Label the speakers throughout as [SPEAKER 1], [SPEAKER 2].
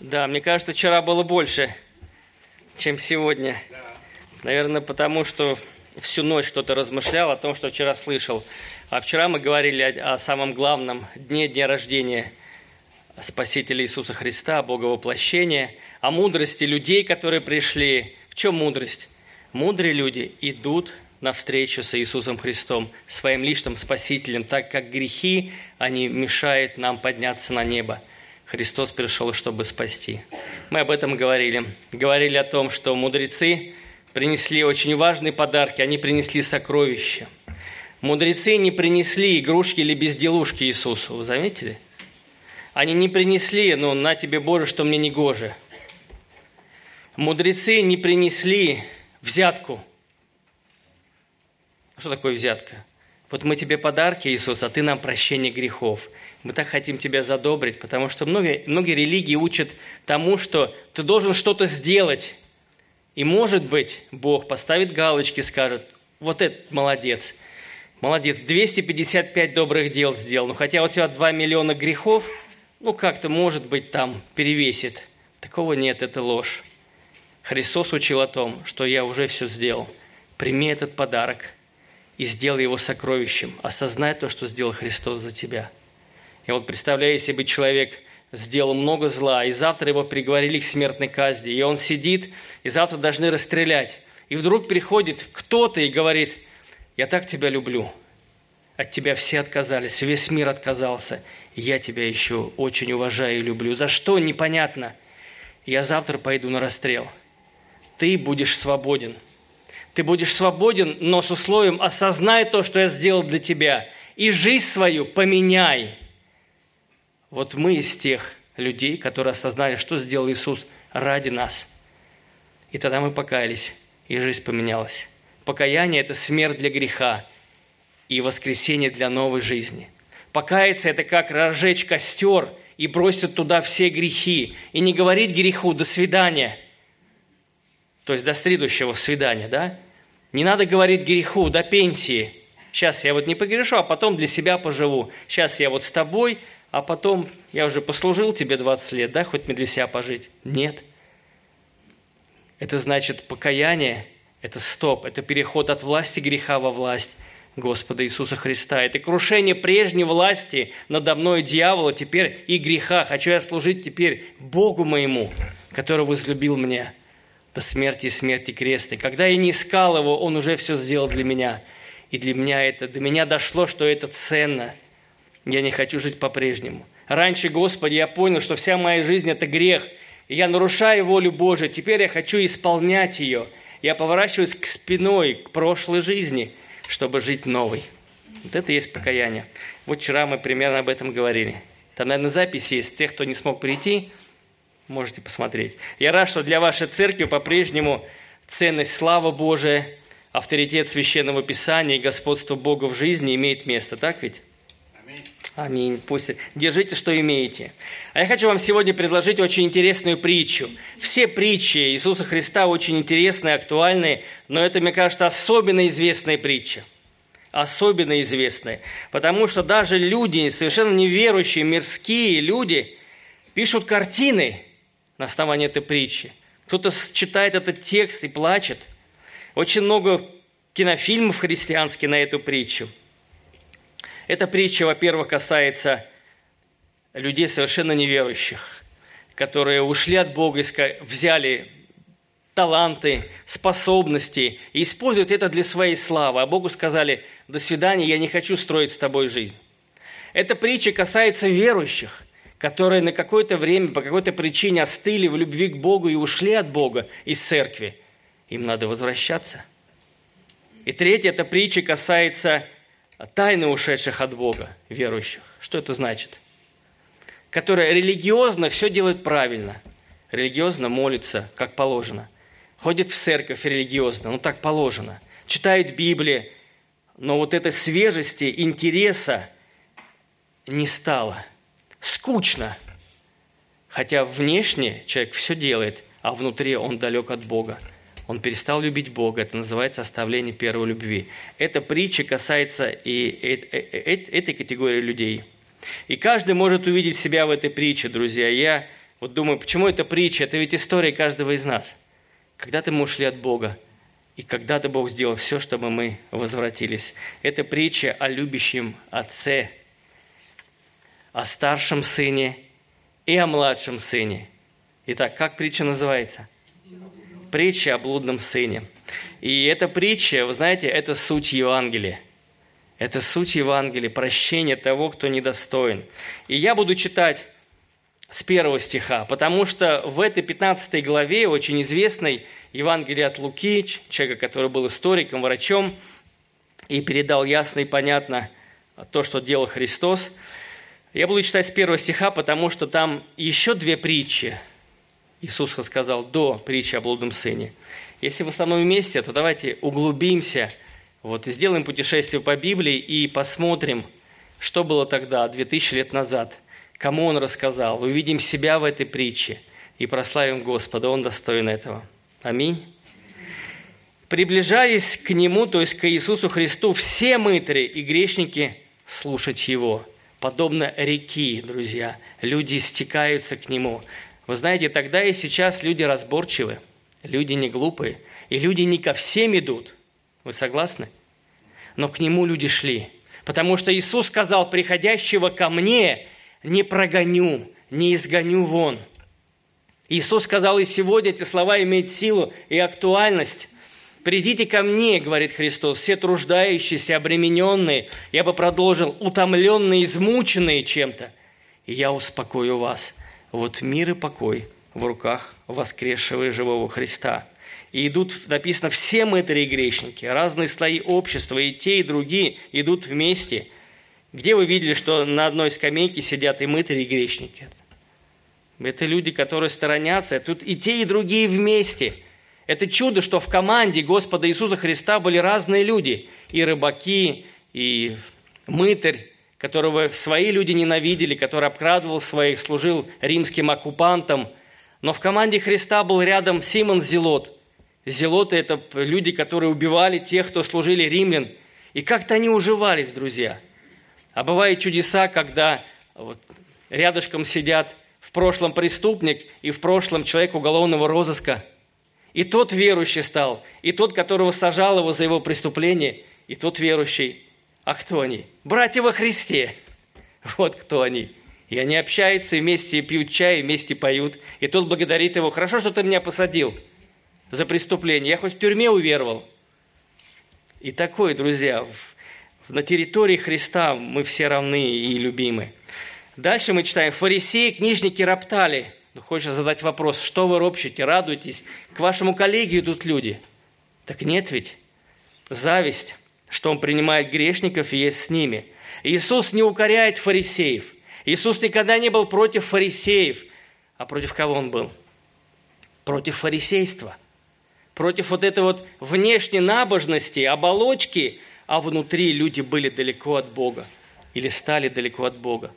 [SPEAKER 1] Да, мне кажется, вчера было больше, чем сегодня. Наверное, потому что всю ночь кто-то размышлял о том, что вчера слышал. А вчера мы говорили о, о самом главном дне, дня рождения Спасителя Иисуса Христа, Бога воплощения, о мудрости людей, которые пришли. В чем мудрость? Мудрые люди идут навстречу с Иисусом Христом, своим личным Спасителем, так как грехи, они мешают нам подняться на небо. Христос пришел, чтобы спасти. Мы об этом говорили. Говорили о том, что мудрецы принесли очень важные подарки, они принесли сокровища. Мудрецы не принесли игрушки или безделушки Иисусу, вы заметили? Они не принесли, ну, на тебе, Боже, что мне не гоже. Мудрецы не принесли взятку. Что такое взятка? Вот мы тебе подарки, Иисус, а ты нам прощение грехов. Мы так хотим тебя задобрить, потому что многие, многие религии учат тому, что ты должен что-то сделать. И может быть, Бог поставит галочки, скажет, вот этот молодец, молодец, 255 добрых дел сделал, но хотя у тебя 2 миллиона грехов, ну как-то, может быть, там перевесит. Такого нет, это ложь. Христос учил о том, что я уже все сделал. Прими этот подарок и сделай его сокровищем. Осознай то, что сделал Христос за тебя – я вот представляю, если бы человек сделал много зла, и завтра его приговорили к смертной казни, и он сидит, и завтра должны расстрелять. И вдруг приходит кто-то и говорит, я так тебя люблю, от тебя все отказались, весь мир отказался, и я тебя еще очень уважаю и люблю. За что? Непонятно. Я завтра пойду на расстрел. Ты будешь свободен. Ты будешь свободен, но с условием осознай то, что я сделал для тебя, и жизнь свою поменяй. Вот мы из тех людей, которые осознали, что сделал Иисус ради нас. И тогда мы покаялись, и жизнь поменялась. Покаяние – это смерть для греха и воскресение для новой жизни. Покаяться – это как разжечь костер и бросить туда все грехи, и не говорить греху «до свидания», то есть до следующего свидания, да? Не надо говорить греху «до пенсии», сейчас я вот не погрешу, а потом для себя поживу. Сейчас я вот с тобой, а потом я уже послужил тебе 20 лет, да, хоть мне для себя пожить? Нет. Это значит покаяние, это стоп, это переход от власти греха во власть Господа Иисуса Христа. Это крушение прежней власти надо мной дьявола, теперь и греха. Хочу я служить теперь Богу моему, который возлюбил меня до смерти и смерти креста. когда я не искал его, он уже все сделал для меня. И для меня это, до меня дошло, что это ценно – я не хочу жить по-прежнему. Раньше, Господи, я понял, что вся моя жизнь – это грех, и я нарушаю волю Божию. Теперь я хочу исполнять ее. Я поворачиваюсь к спиной, к прошлой жизни, чтобы жить новой. Вот это и есть покаяние. Вот вчера мы примерно об этом говорили. Там, наверное, записи есть. Тех, кто не смог прийти, можете посмотреть. Я рад, что для вашей церкви по-прежнему ценность слава Божия, авторитет Священного Писания и господство Бога в жизни имеет место. Так ведь? Аминь. Пусть держите, что имеете. А я хочу вам сегодня предложить очень интересную притчу. Все притчи Иисуса Христа очень интересные, актуальные, но это, мне кажется, особенно известная притча. Особенно известная. Потому что даже люди, совершенно неверующие, мирские люди, пишут картины на основании этой притчи. Кто-то читает этот текст и плачет. Очень много кинофильмов христианских на эту притчу – эта притча, во-первых, касается людей совершенно неверующих, которые ушли от Бога, взяли таланты, способности и используют это для своей славы. А Богу сказали, до свидания, я не хочу строить с тобой жизнь. Эта притча касается верующих, которые на какое-то время, по какой-то причине остыли в любви к Богу и ушли от Бога из церкви. Им надо возвращаться. И третья, эта притча касается тайны ушедших от Бога, верующих. Что это значит? Которые религиозно все делают правильно. Религиозно молятся, как положено. Ходят в церковь религиозно, ну так положено. Читают Библию, но вот этой свежести, интереса не стало. Скучно. Хотя внешне человек все делает, а внутри он далек от Бога. Он перестал любить Бога. Это называется оставление первой любви. Эта притча касается и этой категории людей. И каждый может увидеть себя в этой притче, друзья. Я вот думаю, почему это притча? Это ведь история каждого из нас. Когда-то мы ушли от Бога, и когда-то Бог сделал все, чтобы мы возвратились. Это притча о любящем отце, о старшем сыне и о младшем сыне. Итак, как притча называется? Притча о блудном сыне. И эта притча, вы знаете, это суть Евангелия. Это суть Евангелия, прощение того, кто недостоин. И я буду читать с первого стиха, потому что в этой 15 главе, очень известной Евангелие от Луки, человека, который был историком, врачом, и передал ясно и понятно то, что делал Христос, я буду читать с первого стиха, потому что там еще две притчи Иисус рассказал до притчи о блудном сыне. Если вы со мной вместе, то давайте углубимся – вот, и сделаем путешествие по Библии и посмотрим, что было тогда, 2000 лет назад, кому он рассказал. Увидим себя в этой притче и прославим Господа. Он достоин этого. Аминь. Приближаясь к Нему, то есть к Иисусу Христу, все мытари и грешники слушать Его. Подобно реки, друзья, люди стекаются к Нему. Вы знаете, тогда и сейчас люди разборчивы, люди не глупые, и люди не ко всем идут. Вы согласны? но к нему люди шли. Потому что Иисус сказал, приходящего ко мне не прогоню, не изгоню вон. Иисус сказал, и сегодня эти слова имеют силу и актуальность. «Придите ко мне, — говорит Христос, — все труждающиеся, обремененные, я бы продолжил, утомленные, измученные чем-то, и я успокою вас». Вот мир и покой в руках воскресшего и живого Христа – и идут, написано, все мытари и грешники, разные слои общества, и те, и другие идут вместе. Где вы видели, что на одной скамейке сидят и мытари, и грешники? Это люди, которые сторонятся. Тут и те, и другие вместе. Это чудо, что в команде Господа Иисуса Христа были разные люди. И рыбаки, и мытарь, которого свои люди ненавидели, который обкрадывал своих, служил римским оккупантам. Но в команде Христа был рядом Симон Зелот, Зелоты – это люди, которые убивали тех, кто служили римлян. И как-то они уживались, друзья. А бывают чудеса, когда вот рядышком сидят в прошлом преступник и в прошлом человек уголовного розыска. И тот верующий стал, и тот, которого сажал его за его преступление, и тот верующий. А кто они? Братья во Христе. Вот кто они. И они общаются, вместе пьют чай, вместе поют. И тот благодарит его. Хорошо, что ты меня посадил за преступление. Я хоть в тюрьме уверовал. И такое, друзья, в, на территории Христа мы все равны и любимы. Дальше мы читаем, фарисеи, книжники роптали. Ну, хочешь задать вопрос, что вы ропщите, радуетесь? К вашему коллеге идут люди. Так нет ведь. Зависть, что он принимает грешников и есть с ними. Иисус не укоряет фарисеев. Иисус никогда не был против фарисеев. А против кого он был? Против фарисейства – против вот этой вот внешней набожности, оболочки, а внутри люди были далеко от Бога или стали далеко от Бога.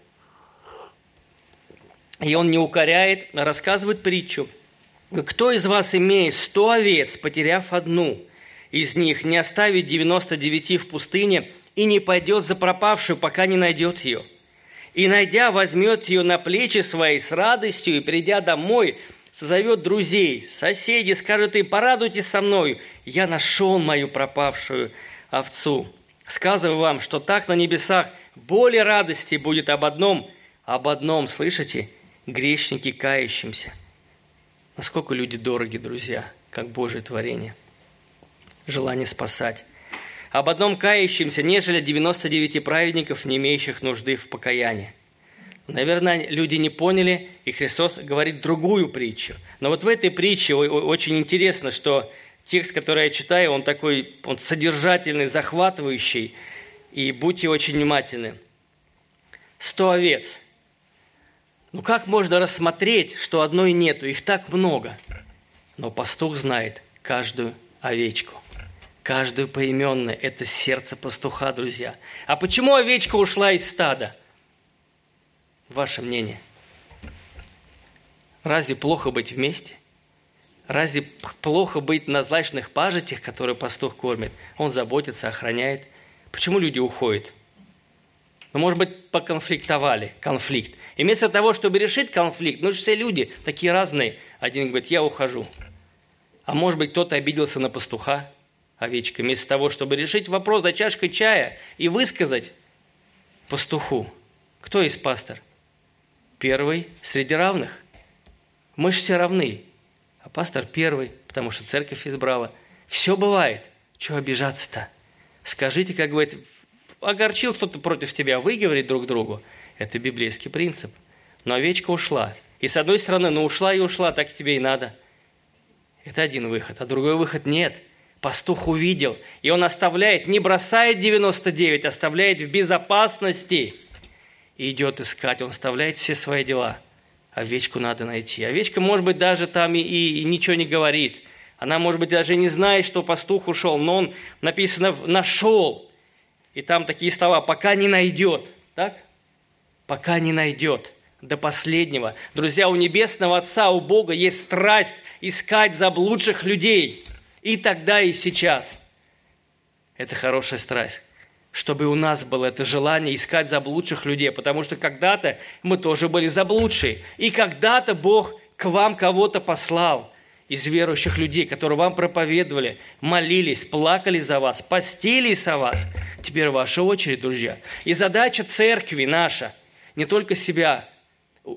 [SPEAKER 1] И он не укоряет, а рассказывает притчу. Кто из вас, имеет сто овец, потеряв одну, из них не оставит 99 в пустыне и не пойдет за пропавшую, пока не найдет ее? И, найдя, возьмет ее на плечи свои с радостью, и, придя домой, созовет друзей, соседей, скажет им, порадуйтесь со мной, я нашел мою пропавшую овцу. Сказываю вам, что так на небесах более радости будет об одном, об одном, слышите, грешники кающимся. Насколько люди дороги, друзья, как Божье творение. Желание спасать. Об одном кающимся, нежели 99 праведников, не имеющих нужды в покаянии. Наверное, люди не поняли, и Христос говорит другую притчу. Но вот в этой притче очень интересно, что текст, который я читаю, он такой, он содержательный, захватывающий, и будьте очень внимательны. Сто овец. Ну как можно рассмотреть, что одной нету? Их так много. Но пастух знает каждую овечку. Каждую поименно. Это сердце пастуха, друзья. А почему овечка ушла из стада? Ваше мнение? Разве плохо быть вместе? Разве плохо быть на злачных пажитях, которые пастух кормит? Он заботится, охраняет. Почему люди уходят? Но, может быть, поконфликтовали, конфликт. И вместо того, чтобы решить конфликт, ну, все люди такие разные. Один говорит, я ухожу. А может быть, кто-то обиделся на пастуха, овечка, вместо того, чтобы решить вопрос за чашкой чая и высказать пастуху. Кто есть пастор? Первый среди равных. Мы же все равны. А пастор первый, потому что церковь избрала. Все бывает. Чего обижаться-то? Скажите, как говорит, огорчил кто-то против тебя, выговорить друг другу. Это библейский принцип. Но овечка ушла. И с одной стороны, ну ушла и ушла, так тебе и надо. Это один выход, а другой выход нет. Пастух увидел, и он оставляет, не бросает 99, оставляет в безопасности. И идет искать, он оставляет все свои дела. Овечку надо найти. Овечка, может быть, даже там и, и, ничего не говорит. Она, может быть, даже не знает, что пастух ушел, но он, написано, нашел. И там такие слова, пока не найдет. Так? Пока не найдет до последнего. Друзья, у Небесного Отца, у Бога есть страсть искать заблудших людей. И тогда, и сейчас. Это хорошая страсть. Чтобы у нас было это желание искать заблудших людей. Потому что когда-то мы тоже были заблудшие. И когда-то Бог к вам кого-то послал – из верующих людей, которые вам проповедовали, молились, плакали за вас, постились о вас. Теперь ваша очередь, друзья. И задача церкви наша не только себя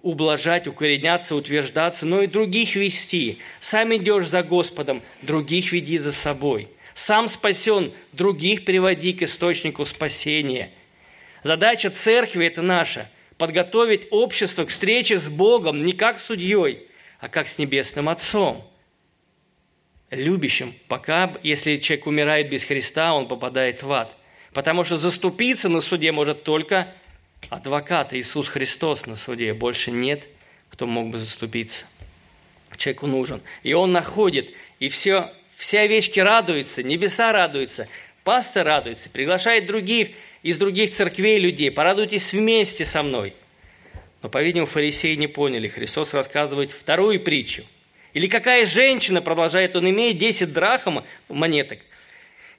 [SPEAKER 1] ублажать, укореняться, утверждаться, но и других вести. Сам идешь за Господом, других веди за собой. Сам спасен, других приводи к источнику спасения. Задача церкви – это наша – подготовить общество к встрече с Богом не как судьей, а как с Небесным Отцом – любящим, пока, если человек умирает без Христа, он попадает в ад. Потому что заступиться на суде может только адвокат Иисус Христос на суде. Больше нет, кто мог бы заступиться. Человеку нужен. И он находит, и все, все овечки радуются, небеса радуются, пастор радуется, приглашает других из других церквей людей, порадуйтесь вместе со мной. Но, по-видимому, фарисеи не поняли. Христос рассказывает вторую притчу – или какая женщина, продолжает он, имеет 10 драхм монеток,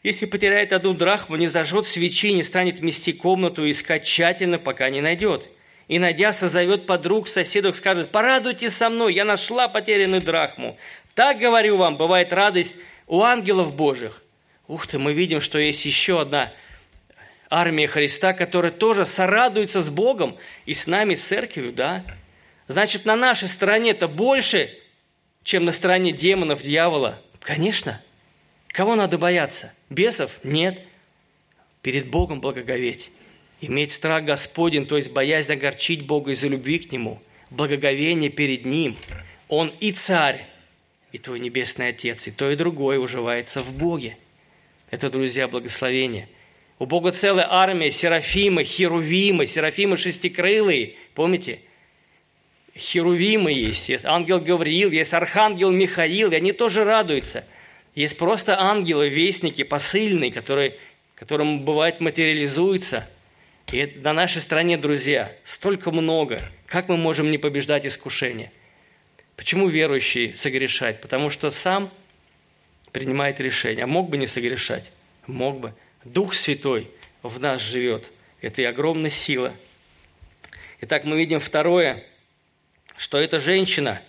[SPEAKER 1] если потеряет одну драхму, не зажжет свечи, не станет мести комнату и искать тщательно, пока не найдет. И, найдя, созовет подруг, соседок, скажет, порадуйтесь со мной, я нашла потерянную драхму. Так, говорю вам, бывает радость у ангелов Божьих. Ух ты, мы видим, что есть еще одна армия Христа, которая тоже сорадуется с Богом и с нами, с церковью, да? Значит, на нашей стороне это больше – чем на стороне демонов, дьявола? Конечно. Кого надо бояться? Бесов? Нет. Перед Богом благоговеть. Иметь страх Господень, то есть боязнь огорчить Бога из-за любви к Нему. Благоговение перед Ним. Он и царь, и твой небесный Отец, и то, и другое уживается в Боге. Это, друзья, благословение. У Бога целая армия, серафимы, херувимы, серафимы шестикрылые. Помните? херувимы есть, есть ангел Гавриил, есть архангел Михаил, и они тоже радуются. Есть просто ангелы, вестники, посыльные, которые, которым бывает материализуются. И на нашей стране, друзья, столько много. Как мы можем не побеждать искушение? Почему верующий согрешать? Потому что сам принимает решение. А мог бы не согрешать? Мог бы. Дух Святой в нас живет. Это и огромная сила. Итак, мы видим второе – что эта женщина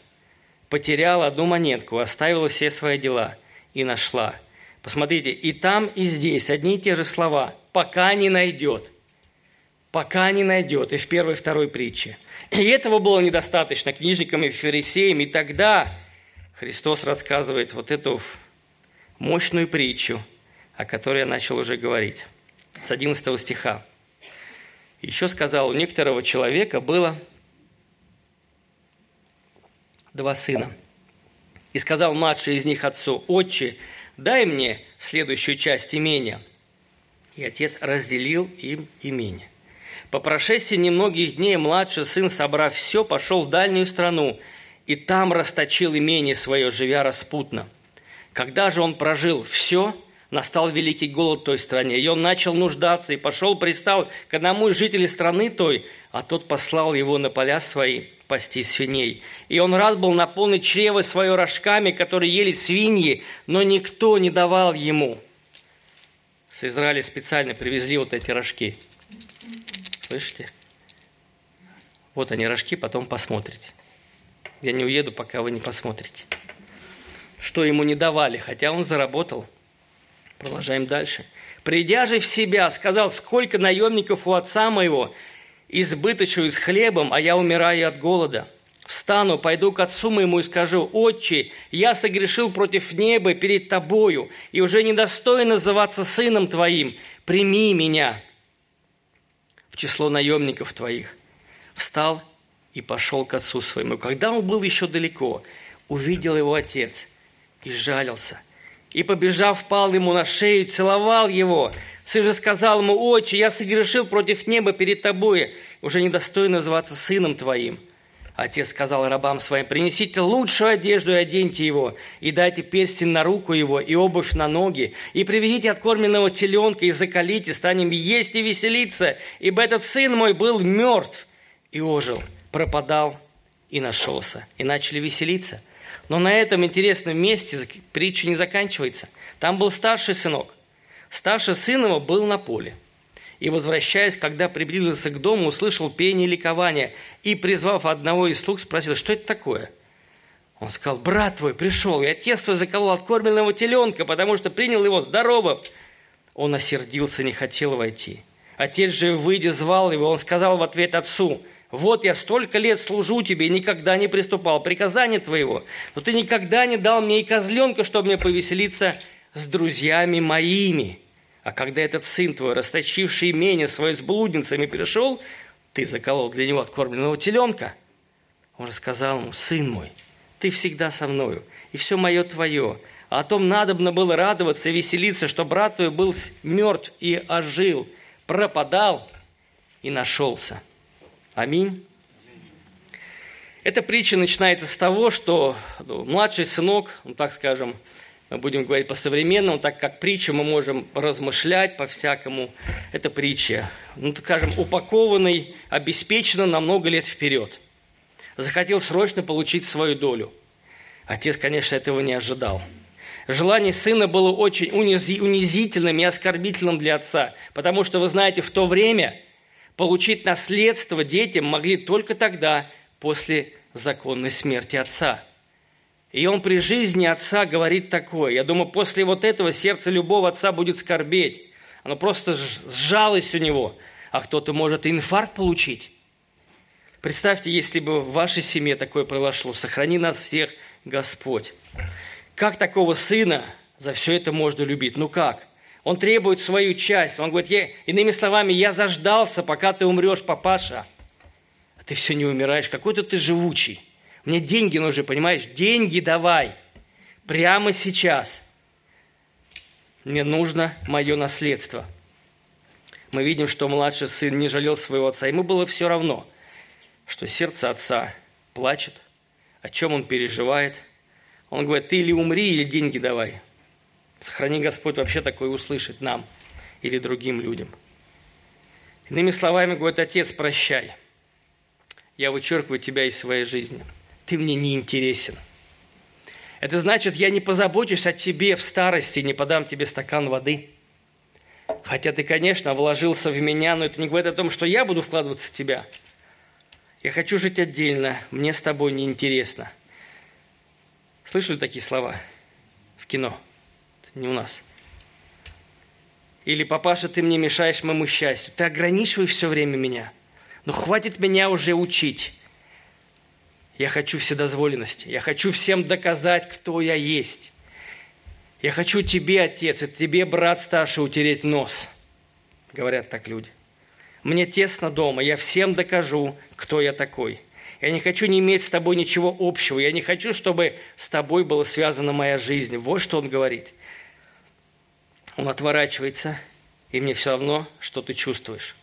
[SPEAKER 1] потеряла одну монетку, оставила все свои дела и нашла. Посмотрите, и там, и здесь одни и те же слова. «Пока не найдет». «Пока не найдет». И в первой и второй притче. И этого было недостаточно книжникам и фарисеям. И тогда Христос рассказывает вот эту мощную притчу, о которой я начал уже говорить. С 11 стиха. Еще сказал, у некоторого человека было два сына. И сказал младший из них отцу, «Отче, дай мне следующую часть имения». И отец разделил им имение. По прошествии немногих дней младший сын, собрав все, пошел в дальнюю страну, и там расточил имение свое, живя распутно. Когда же он прожил все, настал великий голод в той стране, и он начал нуждаться, и пошел, пристал к одному из жителей страны той, а тот послал его на поля свои пасти свиней. И он рад был наполнить чрево свое рожками, которые ели свиньи, но никто не давал ему. С Израиля специально привезли вот эти рожки. Слышите? Вот они, рожки, потом посмотрите. Я не уеду, пока вы не посмотрите. Что ему не давали, хотя он заработал. Продолжаем дальше. «Придя же в себя, сказал, сколько наемников у отца моего, избыточу с хлебом, а я умираю от голода. Встану, пойду к отцу моему и скажу, «Отче, я согрешил против неба перед тобою, и уже недостоин называться сыном твоим. Прими меня в число наемников твоих». Встал и пошел к отцу своему. Когда он был еще далеко, увидел его отец и сжалился. И, побежав, пал ему на шею, целовал его. Сын же сказал ему, «Отче, я согрешил против неба перед тобой, уже недостоин называться сыном твоим». Отец сказал рабам своим, принесите лучшую одежду и оденьте его, и дайте перстень на руку его, и обувь на ноги, и приведите откормленного теленка, и закалите, станем есть и веселиться, ибо этот сын мой был мертв и ожил, пропадал и нашелся. И начали веселиться. Но на этом интересном месте притча не заканчивается. Там был старший сынок. Старший сын его был на поле – и, возвращаясь, когда приблизился к дому, услышал пение и ликование, и, призвав одного из слуг, спросил, что это такое? Он сказал, брат твой пришел, и отец твой заколол откормленного теленка, потому что принял его здоровым. Он осердился, не хотел войти. Отец же, выйдя, звал его, он сказал в ответ отцу, «Вот я столько лет служу тебе и никогда не приступал приказания твоего, но ты никогда не дал мне и козленка, чтобы мне повеселиться с друзьями моими». А когда этот сын твой, расточивший имение свое с блудницами, пришел, ты заколол для него откормленного теленка. Он рассказал ему, сын мой, ты всегда со мною, и все мое твое. А о том надобно было радоваться и веселиться, что брат твой был мертв и ожил, пропадал и нашелся. Аминь. Эта притча начинается с того, что ну, младший сынок, ну так скажем, мы будем говорить по-современному, так как притчу мы можем размышлять по-всякому. Это притча, ну, так скажем, упакованный, обеспечена на много лет вперед. Захотел срочно получить свою долю. Отец, конечно, этого не ожидал. Желание сына было очень унизительным и оскорбительным для отца, потому что, вы знаете, в то время получить наследство детям могли только тогда, после законной смерти отца – и он при жизни отца говорит такое. Я думаю, после вот этого сердце любого отца будет скорбеть. Оно просто сжалось у него. А кто-то может инфаркт получить. Представьте, если бы в вашей семье такое произошло. Сохрани нас всех, Господь. Как такого сына за все это можно любить? Ну как? Он требует свою часть. Он говорит, я, иными словами, я заждался, пока ты умрешь, папаша. А ты все не умираешь. Какой-то ты живучий. Мне деньги нужны, понимаешь? Деньги давай. Прямо сейчас. Мне нужно мое наследство. Мы видим, что младший сын не жалел своего отца. Ему было все равно, что сердце отца плачет, о чем он переживает. Он говорит, ты или умри, или деньги давай. Сохрани Господь вообще такое услышать нам или другим людям. Иными словами, говорит, отец, прощай. Я вычеркиваю тебя из своей жизни – ты мне не интересен. Это значит, я не позабочусь о тебе в старости, не подам тебе стакан воды. Хотя ты, конечно, вложился в меня, но это не говорит о том, что я буду вкладываться в тебя. Я хочу жить отдельно, мне с тобой не интересно. Слышали такие слова в кино? Не у нас. Или, папаша, ты мне мешаешь моему счастью. Ты ограничиваешь все время меня. Но хватит меня уже учить. Я хочу вседозволенности. Я хочу всем доказать, кто я есть. Я хочу тебе, отец, и тебе, брат старший, утереть нос. Говорят так люди. Мне тесно дома, я всем докажу, кто я такой. Я не хочу не иметь с тобой ничего общего. Я не хочу, чтобы с тобой была связана моя жизнь. Вот что он говорит. Он отворачивается, и мне все равно, что ты чувствуешь.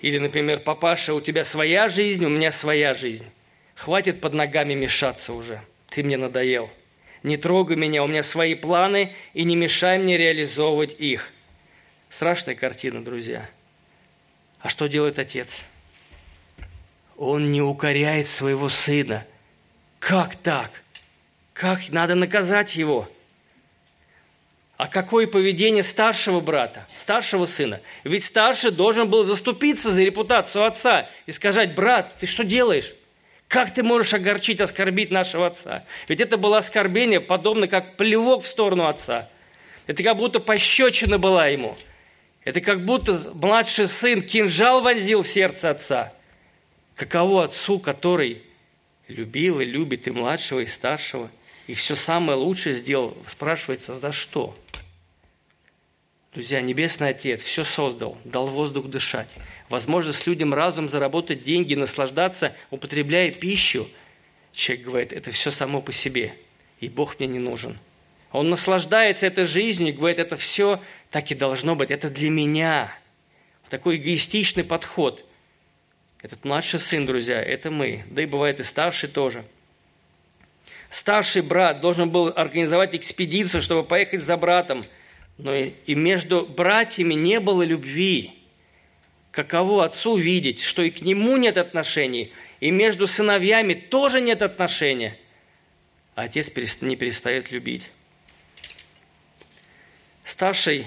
[SPEAKER 1] Или, например, папаша, у тебя своя жизнь, у меня своя жизнь. Хватит под ногами мешаться уже. Ты мне надоел. Не трогай меня, у меня свои планы, и не мешай мне реализовывать их. Страшная картина, друзья. А что делает отец? Он не укоряет своего сына. Как так? Как надо наказать его? А какое поведение старшего брата, старшего сына? Ведь старший должен был заступиться за репутацию отца и сказать, брат, ты что делаешь? Как ты можешь огорчить, оскорбить нашего отца? Ведь это было оскорбление, подобно как плевок в сторону отца. Это как будто пощечина была ему. Это как будто младший сын кинжал вонзил в сердце отца. Каково отцу, который любил и любит и младшего, и старшего, и все самое лучшее сделал, спрашивается, за что? Друзья, Небесный Отец все создал, дал воздух дышать. Возможность людям разум заработать деньги, наслаждаться, употребляя пищу. Человек говорит, это все само по себе, и Бог мне не нужен. Он наслаждается этой жизнью говорит, это все так и должно быть, это для меня. Такой эгоистичный подход. Этот младший сын, друзья, это мы. Да и бывает и старший тоже. Старший брат должен был организовать экспедицию, чтобы поехать за братом – но и между братьями не было любви. Каково отцу видеть, что и к нему нет отношений, и между сыновьями тоже нет отношения, а отец не перестает любить. Старший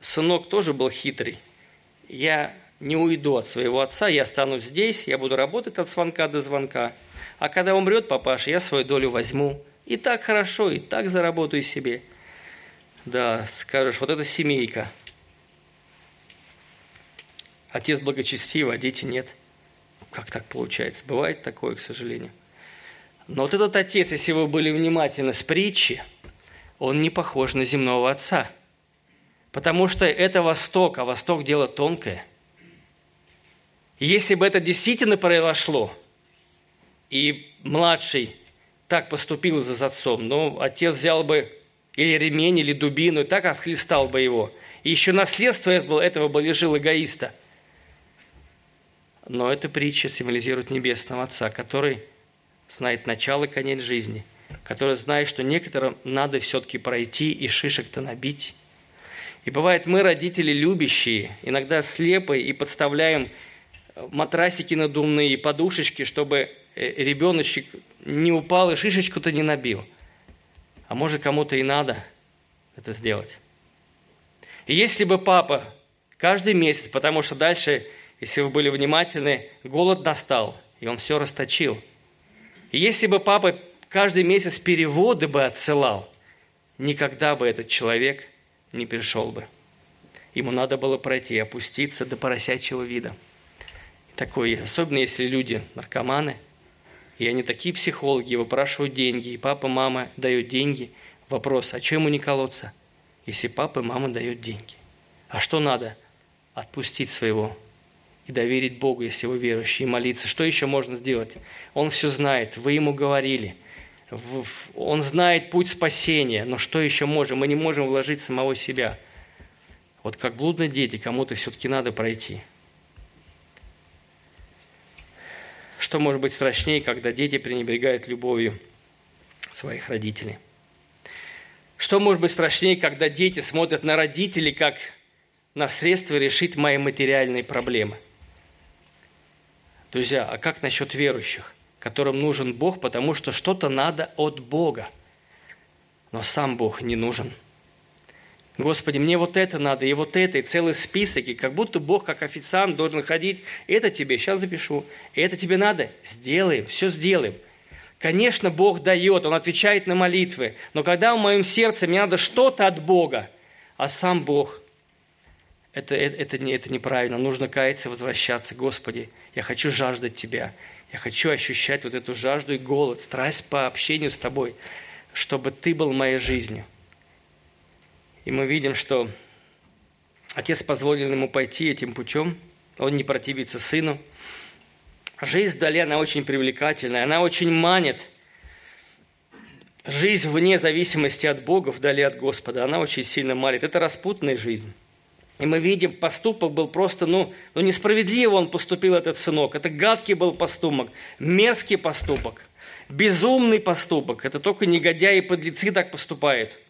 [SPEAKER 1] сынок тоже был хитрый. Я не уйду от своего отца, я останусь здесь, я буду работать от звонка до звонка. А когда умрет папаша, я свою долю возьму. И так хорошо, и так заработаю себе – да, скажешь, вот это семейка. Отец благочестивый, а дети нет. Как так получается? Бывает такое, к сожалению. Но вот этот отец, если вы были внимательны с притчи, он не похож на земного отца. Потому что это Восток, а Восток – дело тонкое. Если бы это действительно произошло, и младший так поступил за отцом, но отец взял бы или ремень, или дубину, и так отхлестал бы его. И еще наследство этого бы лежил эгоиста. Но эта притча символизирует Небесного Отца, который знает начало и конец жизни, который знает, что некоторым надо все-таки пройти и шишек-то набить. И бывает, мы, родители любящие, иногда слепые и подставляем матрасики надувные, подушечки, чтобы э, ребеночек не упал и шишечку-то не набил – а может кому-то и надо это сделать. И если бы папа каждый месяц, потому что дальше, если вы были внимательны, голод настал, и он все расточил. И если бы папа каждый месяц переводы бы отсылал, никогда бы этот человек не пришел бы. Ему надо было пройти опуститься до поросячьего вида. Такой, особенно если люди наркоманы – и они такие психологи, выпрашивают деньги, и папа, мама дают деньги. Вопрос, а что ему не колоться, если папа и мама дают деньги? А что надо? Отпустить своего и доверить Богу, если вы верующие, и молиться. Что еще можно сделать? Он все знает, вы ему говорили. Он знает путь спасения, но что еще можем? Мы не можем вложить самого себя. Вот как блудные дети, кому-то все-таки надо пройти – Что может быть страшнее, когда дети пренебрегают любовью своих родителей? Что может быть страшнее, когда дети смотрят на родителей как на средство решить мои материальные проблемы? Друзья, а как насчет верующих, которым нужен Бог, потому что что-то надо от Бога, но сам Бог не нужен – Господи, мне вот это надо, и вот это, и целый список, и как будто Бог, как официант, должен ходить, это тебе, сейчас запишу, это тебе надо, сделаем, все сделаем. Конечно, Бог дает, Он отвечает на молитвы, но когда в моем сердце мне надо что-то от Бога, а сам Бог, это, это, это, не, это неправильно, нужно каяться, возвращаться. Господи, я хочу жаждать Тебя, я хочу ощущать вот эту жажду и голод, страсть по общению с Тобой, чтобы Ты был моей жизнью – и мы видим, что отец позволил ему пойти этим путем, он не противится сыну. Жизнь вдали, она очень привлекательная, она очень манит. Жизнь вне зависимости от Бога, вдали от Господа, она очень сильно манит. Это распутная жизнь. И мы видим, поступок был просто, ну, ну несправедливо он поступил, этот сынок. Это гадкий был поступок, мерзкий поступок, безумный поступок. Это только негодяи и подлецы так поступают –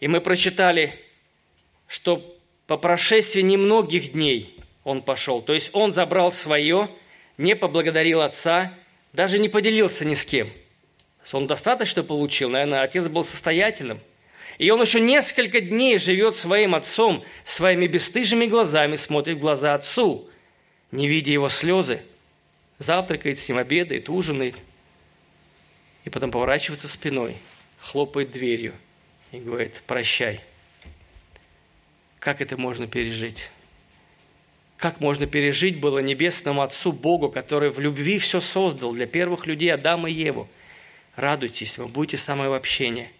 [SPEAKER 1] и мы прочитали, что по прошествии немногих дней он пошел. То есть он забрал свое, не поблагодарил отца, даже не поделился ни с кем. Он достаточно получил, наверное, отец был состоятельным. И он еще несколько дней живет своим отцом, своими бесстыжими глазами смотрит в глаза отцу, не видя его слезы, завтракает с ним, обедает, ужинает, и потом поворачивается спиной, хлопает дверью и говорит «прощай». Как это можно пережить? Как можно пережить было небесному Отцу Богу, который в любви все создал для первых людей Адама и Еву? Радуйтесь, вы будете самое общение –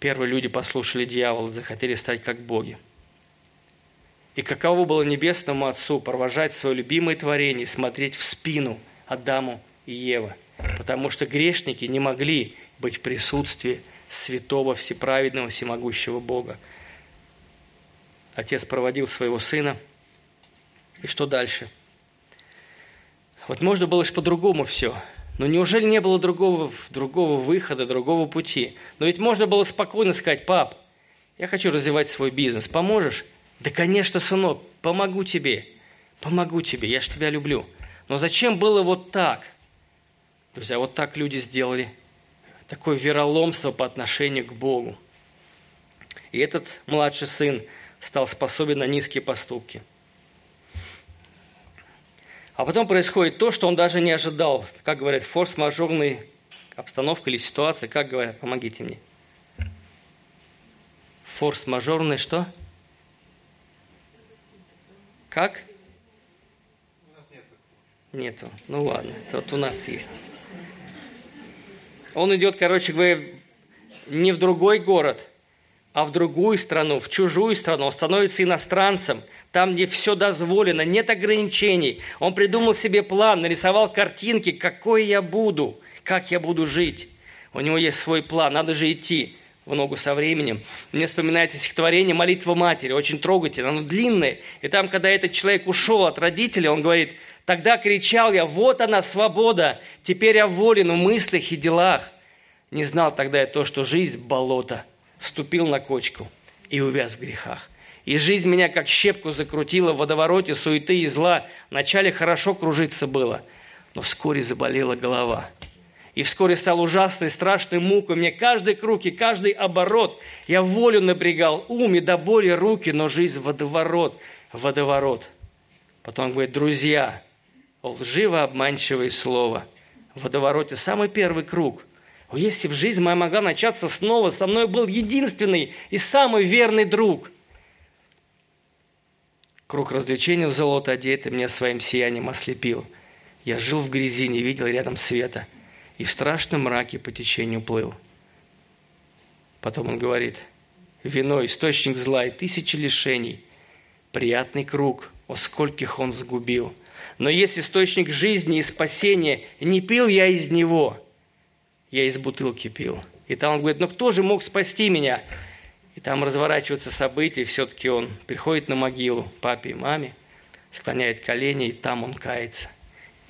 [SPEAKER 1] Первые люди послушали дьявола, захотели стать как боги. И каково было небесному Отцу провожать свое любимое творение, смотреть в спину Адаму и Евы, потому что грешники не могли быть в присутствии святого, всеправедного, всемогущего Бога. Отец проводил своего сына. И что дальше? Вот можно было же по-другому все – но неужели не было другого, другого выхода, другого пути? Но ведь можно было спокойно сказать, пап, я хочу развивать свой бизнес, поможешь? Да, конечно, сынок, помогу тебе, помогу тебе, я же тебя люблю. Но зачем было вот так? Друзья, вот так люди сделали такое вероломство по отношению к Богу. И этот младший сын стал способен на низкие поступки – а потом происходит то, что он даже не ожидал. Как говорят, форс-мажорная обстановка или ситуация. Как говорят, помогите мне. Форс-мажорная что? Как? Нету. Ну ладно, вот у нас есть. Он идет, короче говоря, не в другой город, а в другую страну, в чужую страну. Он становится иностранцем – там, где все дозволено, нет ограничений. Он придумал себе план, нарисовал картинки, какой я буду, как я буду жить. У него есть свой план, надо же идти в ногу со временем. Мне вспоминается стихотворение «Молитва матери», очень трогательно, оно длинное. И там, когда этот человек ушел от родителей, он говорит, «Тогда кричал я, вот она, свобода, теперь я волен в мыслях и делах». Не знал тогда я то, что жизнь – болото. Вступил на кочку и увяз в грехах. И жизнь меня как щепку закрутила в водовороте суеты и зла. Вначале хорошо кружиться было, но вскоре заболела голова. И вскоре стал ужасный, страшный мукой. Мне каждый круг и каждый оборот. Я волю напрягал, ум и до боли руки, но жизнь водоворот, водоворот. Потом он говорит, друзья, лживо обманчивое слово. В водовороте самый первый круг. Если бы жизнь моя могла начаться снова, со мной был единственный и самый верный друг – Круг развлечений в золото одетый меня своим сиянием ослепил. Я жил в грязи, не видел рядом света, и в страшном мраке по течению плыл. Потом он говорит, вино – источник зла и тысячи лишений. Приятный круг, о скольких он загубил. Но есть источник жизни и спасения, не пил я из него, я из бутылки пил. И там он говорит, ну кто же мог спасти меня? И там разворачиваются события, и все-таки он приходит на могилу папе и маме, склоняет колени, и там он кается.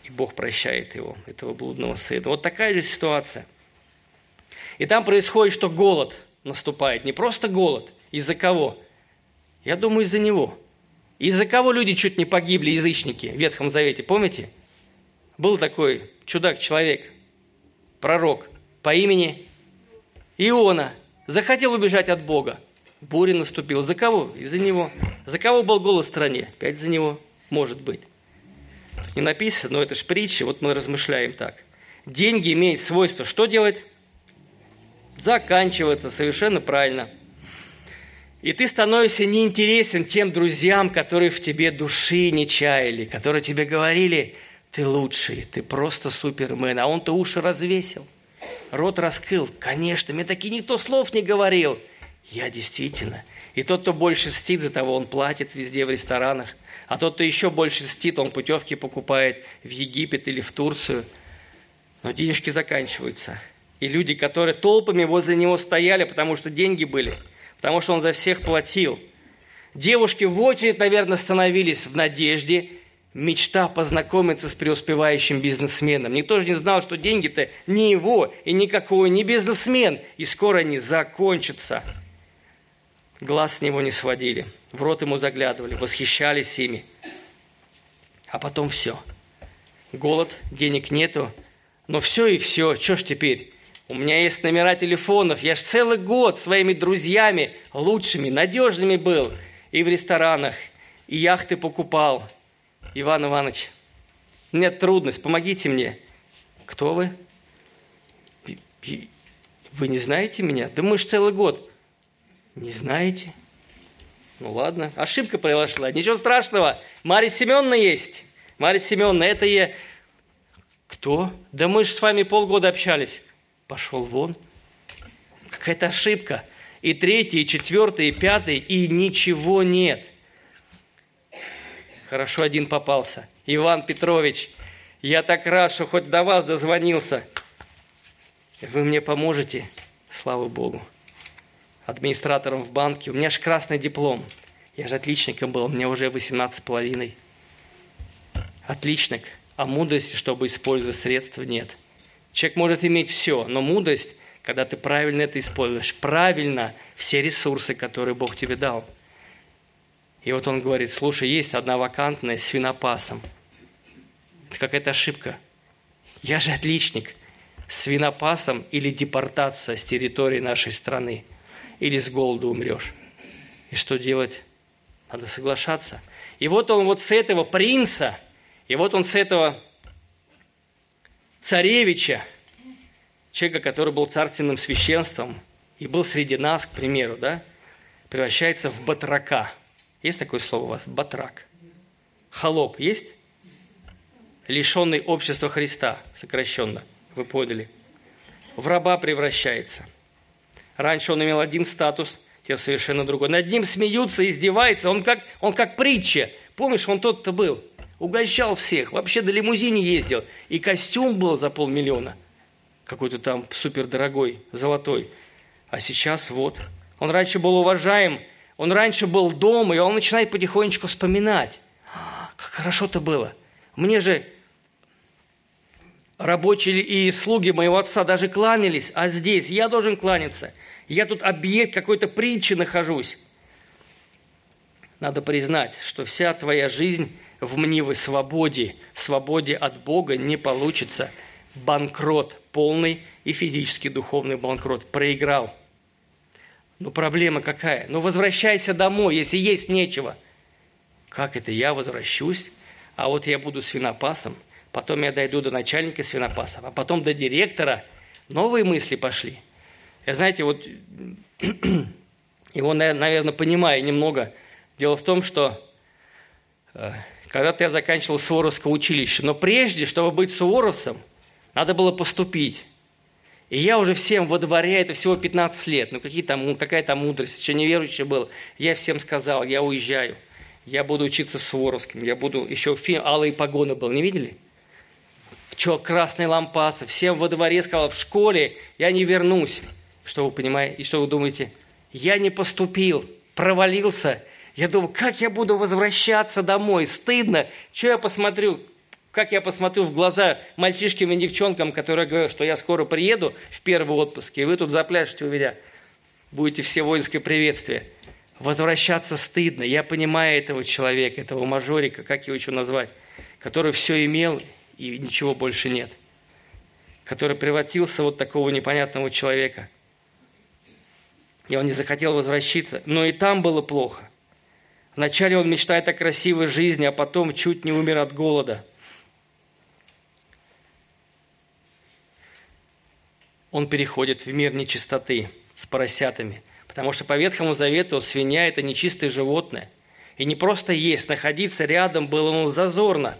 [SPEAKER 1] И Бог прощает его, этого блудного сына. Вот такая же ситуация. И там происходит, что голод наступает. Не просто голод. Из-за кого? Я думаю, из-за него. Из-за кого люди чуть не погибли, язычники, в Ветхом Завете, помните? Был такой чудак-человек, пророк по имени Иона – захотел убежать от Бога. Буря наступила. За кого? Из-за него. За кого был голос в стране? Опять за него. Может быть. Не написано, но это же притча. Вот мы размышляем так. Деньги имеют свойство что делать? Заканчиваться. Совершенно правильно. И ты становишься неинтересен тем друзьям, которые в тебе души не чаяли, которые тебе говорили, ты лучший, ты просто супермен, а он-то уши развесил – рот раскрыл. Конечно, мне таки никто слов не говорил. Я действительно. И тот, кто больше стит, за того он платит везде в ресторанах. А тот, кто еще больше стит, он путевки покупает в Египет или в Турцию. Но денежки заканчиваются. И люди, которые толпами возле него стояли, потому что деньги были, потому что он за всех платил. Девушки в очередь, наверное, становились в надежде, мечта познакомиться с преуспевающим бизнесменом. Никто же не знал, что деньги-то не его и никакой не бизнесмен, и скоро они закончатся. Глаз с него не сводили, в рот ему заглядывали, восхищались ими. А потом все. Голод, денег нету, но все и все, что ж теперь? У меня есть номера телефонов. Я ж целый год своими друзьями, лучшими, надежными был. И в ресторанах, и яхты покупал. Иван Иванович, нет трудность, помогите мне. Кто вы? Вы не знаете меня? Да мы ж целый год. Не знаете? Ну ладно, ошибка произошла. Ничего страшного. Марья Семеновна есть. Марья Семеновна, это я... Кто? Да мы же с вами полгода общались. Пошел вон. Какая-то ошибка. И третий, и четвертый, и пятый, и ничего нет. Хорошо один попался. Иван Петрович, я так рад, что хоть до вас дозвонился. Вы мне поможете, слава Богу. Администратором в банке. У меня же красный диплом. Я же отличником был, мне уже 18 с половиной. Отличник. А мудрости, чтобы использовать средства, нет. Человек может иметь все, но мудрость, когда ты правильно это используешь, правильно все ресурсы, которые Бог тебе дал. И вот он говорит, слушай, есть одна вакантная с свинопасом. Это какая-то ошибка. Я же отличник. Свинопасом или депортация с территории нашей страны. Или с голоду умрешь. И что делать? Надо соглашаться. И вот он вот с этого принца, и вот он с этого царевича, человека, который был царственным священством и был среди нас, к примеру, да, превращается в батрака. Есть такое слово у вас? Батрак. Холоп есть? Лишенный общества Христа, сокращенно, вы поняли. В раба превращается. Раньше он имел один статус, теперь совершенно другой. Над ним смеются, издеваются, он как, он как притча. Помнишь, он тот-то был – угощал всех, вообще до лимузине ездил. И костюм был за полмиллиона, какой-то там супердорогой, золотой. А сейчас вот, он раньше был уважаем, он раньше был дома, и он начинает потихонечку вспоминать. «А, как хорошо-то было. Мне же рабочие и слуги моего отца даже кланялись, а здесь я должен кланяться. Я тут объект какой-то притчи нахожусь. Надо признать, что вся твоя жизнь – в мнимой свободе, свободе от Бога не получится. Банкрот полный и физический духовный банкрот. Проиграл. Но проблема какая? Ну возвращайся домой, если есть нечего. Как это я возвращусь? А вот я буду свинопасом, потом я дойду до начальника свинопаса, а потом до директора. Новые мысли пошли. Я, знаете, вот его, наверное, понимаю немного. Дело в том, что э, когда-то я заканчивал Суворовское училище. Но прежде, чтобы быть суворовцем, надо было поступить. И я уже всем во дворе, это всего 15 лет, ну какие там, какая там мудрость, еще неверующий был. Я всем сказал, я уезжаю, я буду учиться в Суворовском, я буду, еще фильм «Алые погоны» был, не видели? Че, красные лампасы, всем во дворе сказал, в школе я не вернусь. Что вы понимаете, и что вы думаете? Я не поступил, провалился – я думаю, как я буду возвращаться домой? Стыдно. Что я посмотрю? Как я посмотрю в глаза мальчишкам и девчонкам, которые говорят, что я скоро приеду в первый отпуск, и вы тут запляшете у меня. Будете все воинское приветствие. Возвращаться стыдно. Я понимаю этого человека, этого мажорика, как его еще назвать, который все имел и ничего больше нет. Который превратился вот такого непонятного человека. И он не захотел возвращаться. Но и там было плохо – Вначале он мечтает о красивой жизни, а потом чуть не умер от голода. Он переходит в мир нечистоты с поросятами, потому что по Ветхому Завету свинья – это нечистое животное. И не просто есть, находиться рядом было ему зазорно,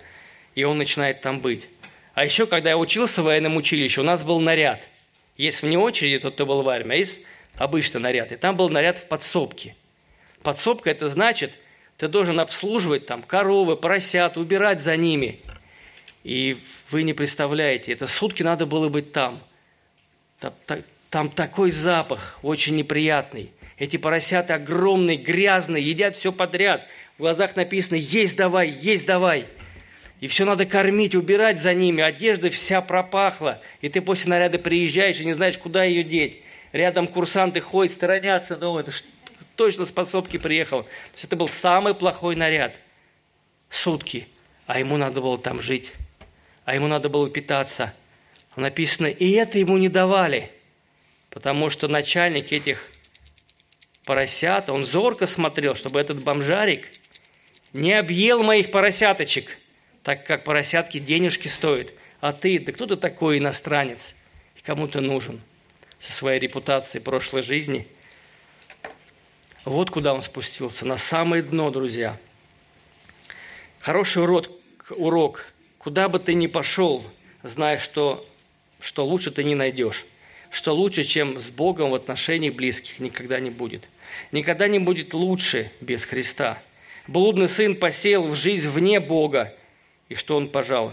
[SPEAKER 1] и он начинает там быть. А еще, когда я учился в военном училище, у нас был наряд. Есть вне очереди тот, кто был в армии, а есть обычный наряд. И там был наряд в подсобке. Подсобка – это значит – ты должен обслуживать там коровы, поросят, убирать за ними. И вы не представляете, это сутки надо было быть там. Там, там такой запах, очень неприятный. Эти поросята огромные, грязные, едят все подряд. В глазах написано «Есть давай, есть давай». И все надо кормить, убирать за ними. Одежда вся пропахла. И ты после наряда приезжаешь и не знаешь, куда ее деть. Рядом курсанты ходят, сторонятся. Это точно с подсобки приехал. То есть это был самый плохой наряд. Сутки. А ему надо было там жить. А ему надо было питаться. Написано, и это ему не давали. Потому что начальник этих поросят, он зорко смотрел, чтобы этот бомжарик не объел моих поросяточек, так как поросятки денежки стоят. А ты, да кто ты такой иностранец? И кому ты нужен? Со своей репутацией прошлой жизни. Вот куда он спустился, на самое дно, друзья. Хороший урок, урок. Куда бы ты ни пошел, зная, что, что лучше ты не найдешь что лучше, чем с Богом в отношениях близких, никогда не будет. Никогда не будет лучше без Христа. Блудный сын посеял в жизнь вне Бога, и что он пожал?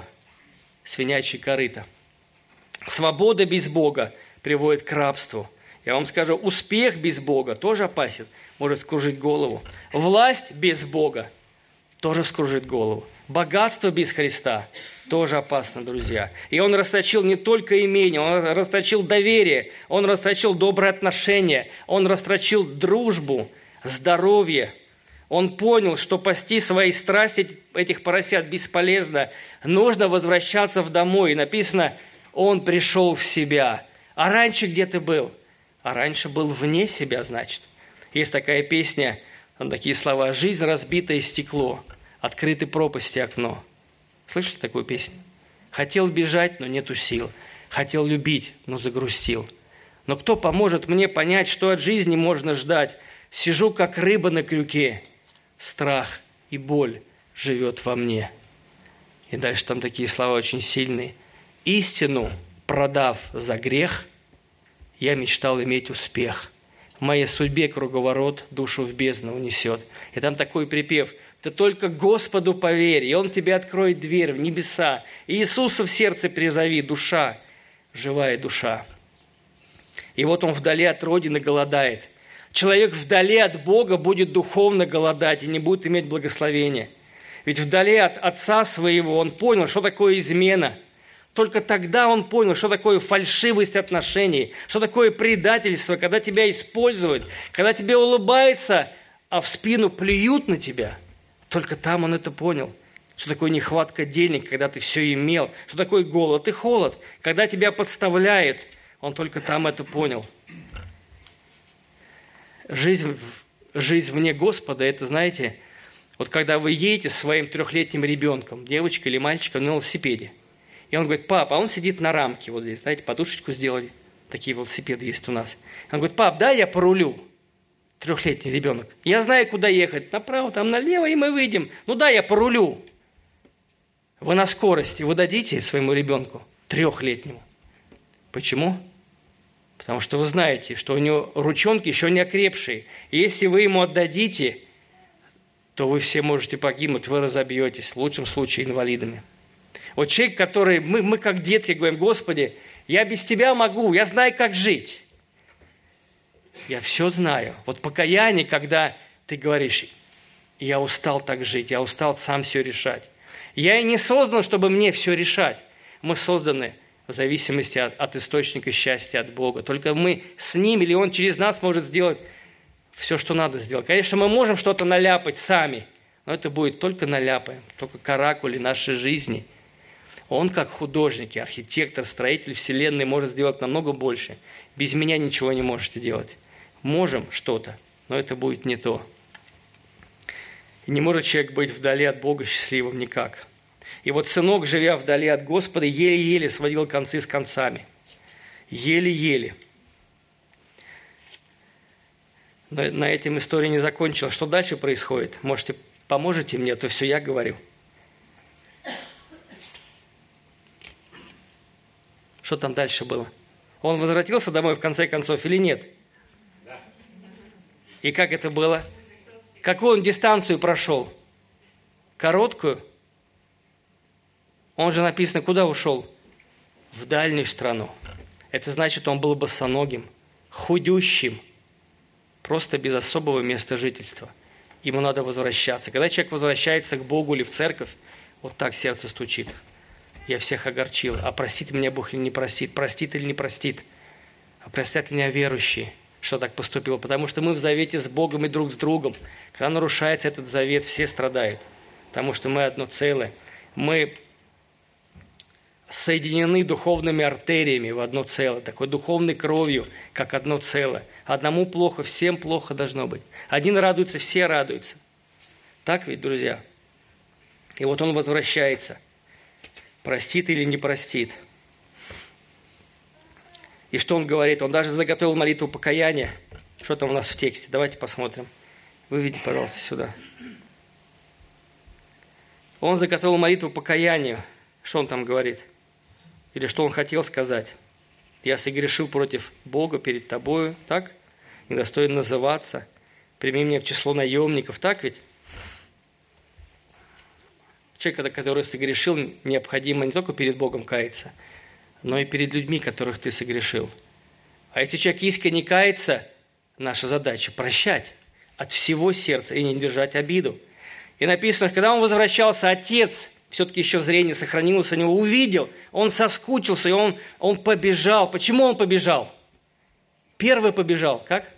[SPEAKER 1] Свинячий корыто. Свобода без Бога приводит к рабству. Я вам скажу, успех без Бога тоже опасен, может скружить голову. Власть без Бога тоже вскружит голову. Богатство без Христа тоже опасно, друзья. И он расточил не только имение, он расточил доверие, он расточил добрые отношения, он расточил дружбу, здоровье. Он понял, что пасти свои страсти этих поросят бесполезно. Нужно возвращаться в домой. И написано, он пришел в себя. А раньше где ты был? А раньше был вне себя, значит. Есть такая песня, такие слова «Жизнь разбитое стекло» открыты пропасти окно. Слышали такую песню? Хотел бежать, но нету сил. Хотел любить, но загрустил. Но кто поможет мне понять, что от жизни можно ждать? Сижу, как рыба на крюке. Страх и боль живет во мне. И дальше там такие слова очень сильные. Истину, продав за грех, я мечтал иметь успех. В моей судьбе круговорот душу в бездну унесет. И там такой припев – ты только Господу поверь, и Он тебе откроет дверь в небеса. И Иисуса в сердце призови, душа, живая душа. И вот он вдали от Родины голодает. Человек вдали от Бога будет духовно голодать и не будет иметь благословения. Ведь вдали от отца своего он понял, что такое измена. Только тогда он понял, что такое фальшивость отношений, что такое предательство, когда тебя используют, когда тебе улыбается, а в спину плюют на тебя – только там он это понял. Что такое нехватка денег, когда ты все имел. Что такое голод и холод, когда тебя подставляют. Он только там это понял. Жизнь, жизнь вне Господа, это, знаете, вот когда вы едете с своим трехлетним ребенком, девочкой или мальчиком на велосипеде, и он говорит, папа, а он сидит на рамке, вот здесь, знаете, подушечку сделали, такие велосипеды есть у нас. Он говорит, пап, да, я порулю трехлетний ребенок. Я знаю, куда ехать. Направо, там налево, и мы выйдем. Ну да, я порулю. Вы на скорости вы дадите своему ребенку, трехлетнему. Почему? Потому что вы знаете, что у него ручонки еще не окрепшие. И если вы ему отдадите, то вы все можете погибнуть, вы разобьетесь, в лучшем случае инвалидами. Вот человек, который, мы, мы как детки говорим, Господи, я без Тебя могу, я знаю, как жить. Я все знаю. Вот покаяние, когда ты говоришь, я устал так жить, я устал сам все решать. Я и не создан, чтобы мне все решать. Мы созданы в зависимости от, от источника счастья, от Бога. Только мы с Ним или Он через нас может сделать все, что надо сделать. Конечно, мы можем что-то наляпать сами, но это будет только наляпаем, только каракули нашей жизни. Он, как художник, архитектор, строитель Вселенной, может сделать намного больше. Без меня ничего не можете делать можем что-то, но это будет не то. И не может человек быть вдали от Бога счастливым никак. И вот сынок, живя вдали от Господа, еле-еле сводил концы с концами. Еле-еле. Но на этом история не закончилась. Что дальше происходит? Можете, поможете мне, а то все я говорю. Что там дальше было? Он возвратился домой в конце концов или нет? И как это было? Какую он дистанцию прошел? Короткую? Он же написано, куда ушел? В дальнюю страну. Это значит, он был босоногим, худющим, просто без особого места жительства. Ему надо возвращаться. Когда человек возвращается к Богу или в церковь, вот так сердце стучит. Я всех огорчил. А простит меня Бог или не простит? Простит или не простит? А простят меня верующие – что так поступил, потому что мы в завете с Богом и друг с другом. Когда нарушается этот завет, все страдают, потому что мы одно целое. Мы соединены духовными артериями в одно целое, такой духовной кровью, как одно целое. Одному плохо, всем плохо должно быть. Один радуется, все радуются. Так ведь, друзья? И вот он возвращается. Простит или не простит. И что он говорит? Он даже заготовил молитву покаяния. Что там у нас в тексте? Давайте посмотрим. Выведи, пожалуйста, сюда. Он заготовил молитву покаянию. Что он там говорит? Или что он хотел сказать? Я согрешил против Бога перед тобою, так? Недостоин называться. Прими меня в число наемников, так ведь? Человек, который согрешил, необходимо не только перед Богом каяться, но и перед людьми, которых ты согрешил. А если человек искренне кается, наша задача – прощать от всего сердца и не держать обиду. И написано, когда он возвращался, отец, все-таки еще зрение сохранилось у него, увидел, он соскучился, и он, он побежал. Почему он побежал? Первый побежал, как?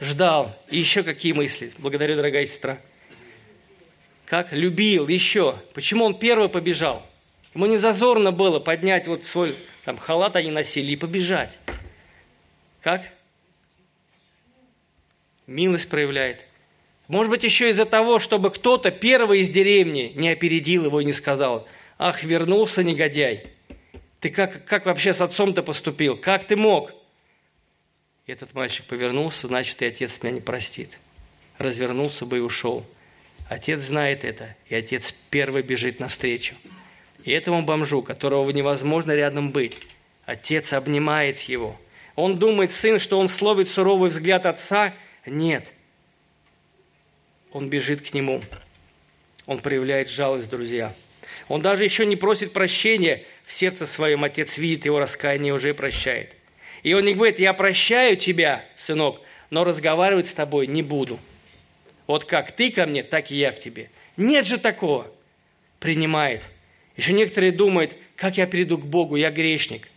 [SPEAKER 1] Ждал. И еще какие мысли? Благодарю, дорогая сестра. Как? Любил, еще. Почему он первый побежал? Ему не зазорно было поднять вот свой там, халат они носили и побежать. Как? Милость проявляет. Может быть, еще из-за того, чтобы кто-то первый из деревни не опередил его и не сказал, ах, вернулся негодяй. Ты как, как вообще с отцом-то поступил? Как ты мог? Этот мальчик повернулся, значит, и отец меня не простит. Развернулся бы и ушел. Отец знает это, и отец первый бежит навстречу. И этому бомжу, которого невозможно рядом быть, отец обнимает его. Он думает, сын, что он словит суровый взгляд отца. Нет. Он бежит к нему. Он проявляет жалость, друзья. Он даже еще не просит прощения в сердце своем. Отец видит его раскаяние и уже прощает. И он не говорит, я прощаю тебя, сынок, но разговаривать с тобой не буду. Вот как ты ко мне, так и я к тебе. Нет же такого. Принимает. Еще некоторые думают, как я приду к Богу, я грешник.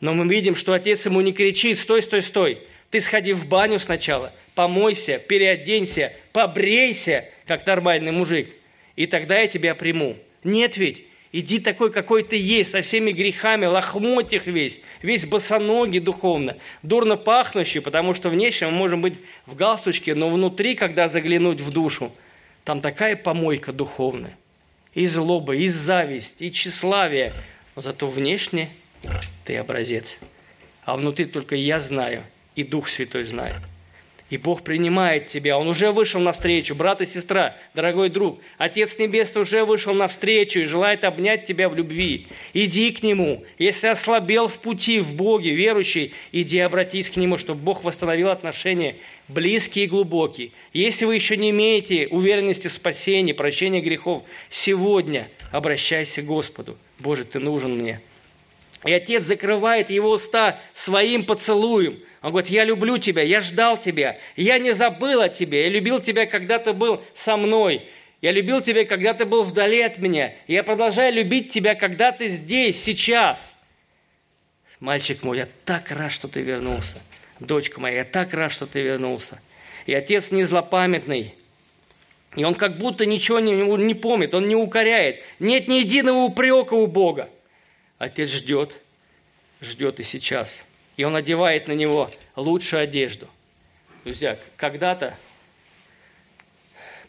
[SPEAKER 1] Но мы видим, что отец ему не кричит, стой, стой, стой. Ты сходи в баню сначала, помойся, переоденься, побрейся, как нормальный мужик. И тогда я тебя приму. Нет ведь, иди такой, какой ты есть, со всеми грехами, лохмотьях весь, весь босоногий духовно, дурно пахнущий, потому что внешне мы можем быть в галстучке, но внутри, когда заглянуть в душу, там такая помойка духовная и злоба, и зависть, и тщеславие. Но зато внешне ты образец. А внутри только я знаю, и Дух Святой знает. И Бог принимает тебя. Он уже вышел навстречу. Брат и сестра, дорогой друг, Отец Небесный уже вышел навстречу и желает обнять тебя в любви. Иди к Нему. Если ослабел в пути, в Боге, верующий, иди обратись к Нему, чтобы Бог восстановил отношения близкие и глубокие. Если вы еще не имеете уверенности в спасении, прощении грехов, сегодня обращайся к Господу. Боже, Ты нужен мне. И Отец закрывает его уста своим поцелуем. Он говорит, я люблю тебя, я ждал тебя, я не забыл о тебе, я любил тебя, когда ты был со мной. Я любил тебя, когда ты был вдали от меня. Я продолжаю любить тебя, когда ты здесь, сейчас. Мальчик мой, я так рад, что ты вернулся дочка моя, я так рад, что ты вернулся. И отец не злопамятный. И он как будто ничего не, не помнит, он не укоряет. Нет ни единого упрека у Бога. Отец ждет, ждет и сейчас. И он одевает на него лучшую одежду. Друзья, когда-то